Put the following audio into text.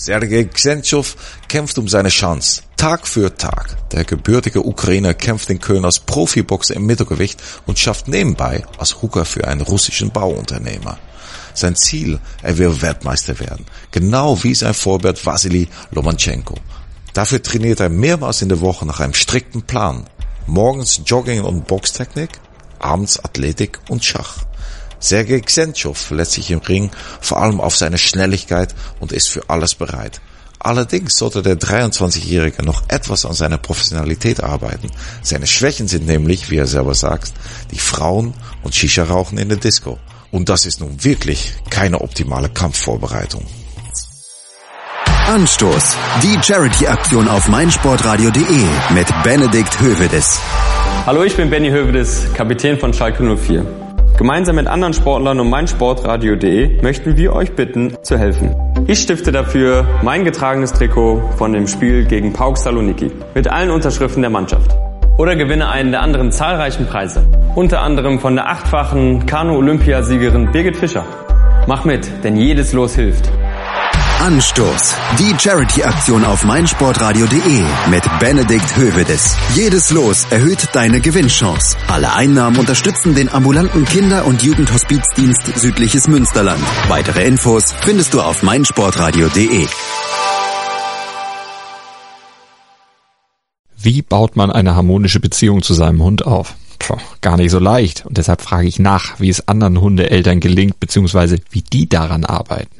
Sergei Xentschow kämpft um seine Chance. Tag für Tag. Der gebürtige Ukrainer kämpft in Köln als Profiboxer im Mittelgewicht und schafft nebenbei als Hooker für einen russischen Bauunternehmer. Sein Ziel, er will Weltmeister werden. Genau wie sein Vorbild Vasily Lomachenko. Dafür trainiert er mehrmals in der Woche nach einem strikten Plan. Morgens Jogging und Boxtechnik, abends Athletik und Schach. Sergei Xentschow verletzt sich im Ring vor allem auf seine Schnelligkeit und ist für alles bereit. Allerdings sollte der 23-Jährige noch etwas an seiner Professionalität arbeiten. Seine Schwächen sind nämlich, wie er selber sagt, die Frauen und Shisha-Rauchen in der Disco. Und das ist nun wirklich keine optimale Kampfvorbereitung. Anstoß. Die Charity-Aktion auf meinsportradio.de mit Benedikt Hövedes. Hallo, ich bin Benny Hövedes, Kapitän von Schalke 04. Gemeinsam mit anderen Sportlern und meinsportradio.de möchten wir euch bitten, zu helfen. Ich stifte dafür mein getragenes Trikot von dem Spiel gegen Pauk Saloniki mit allen Unterschriften der Mannschaft. Oder gewinne einen der anderen zahlreichen Preise. Unter anderem von der achtfachen Kanu-Olympiasiegerin Birgit Fischer. Mach mit, denn jedes Los hilft. Anstoß. Die Charity-Aktion auf meinsportradio.de mit Benedikt Hövedes. Jedes Los erhöht deine Gewinnchance. Alle Einnahmen unterstützen den ambulanten Kinder- und Jugendhospizdienst Südliches Münsterland. Weitere Infos findest du auf meinsportradio.de. Wie baut man eine harmonische Beziehung zu seinem Hund auf? Puh, gar nicht so leicht. Und deshalb frage ich nach, wie es anderen Hundeeltern gelingt, beziehungsweise wie die daran arbeiten.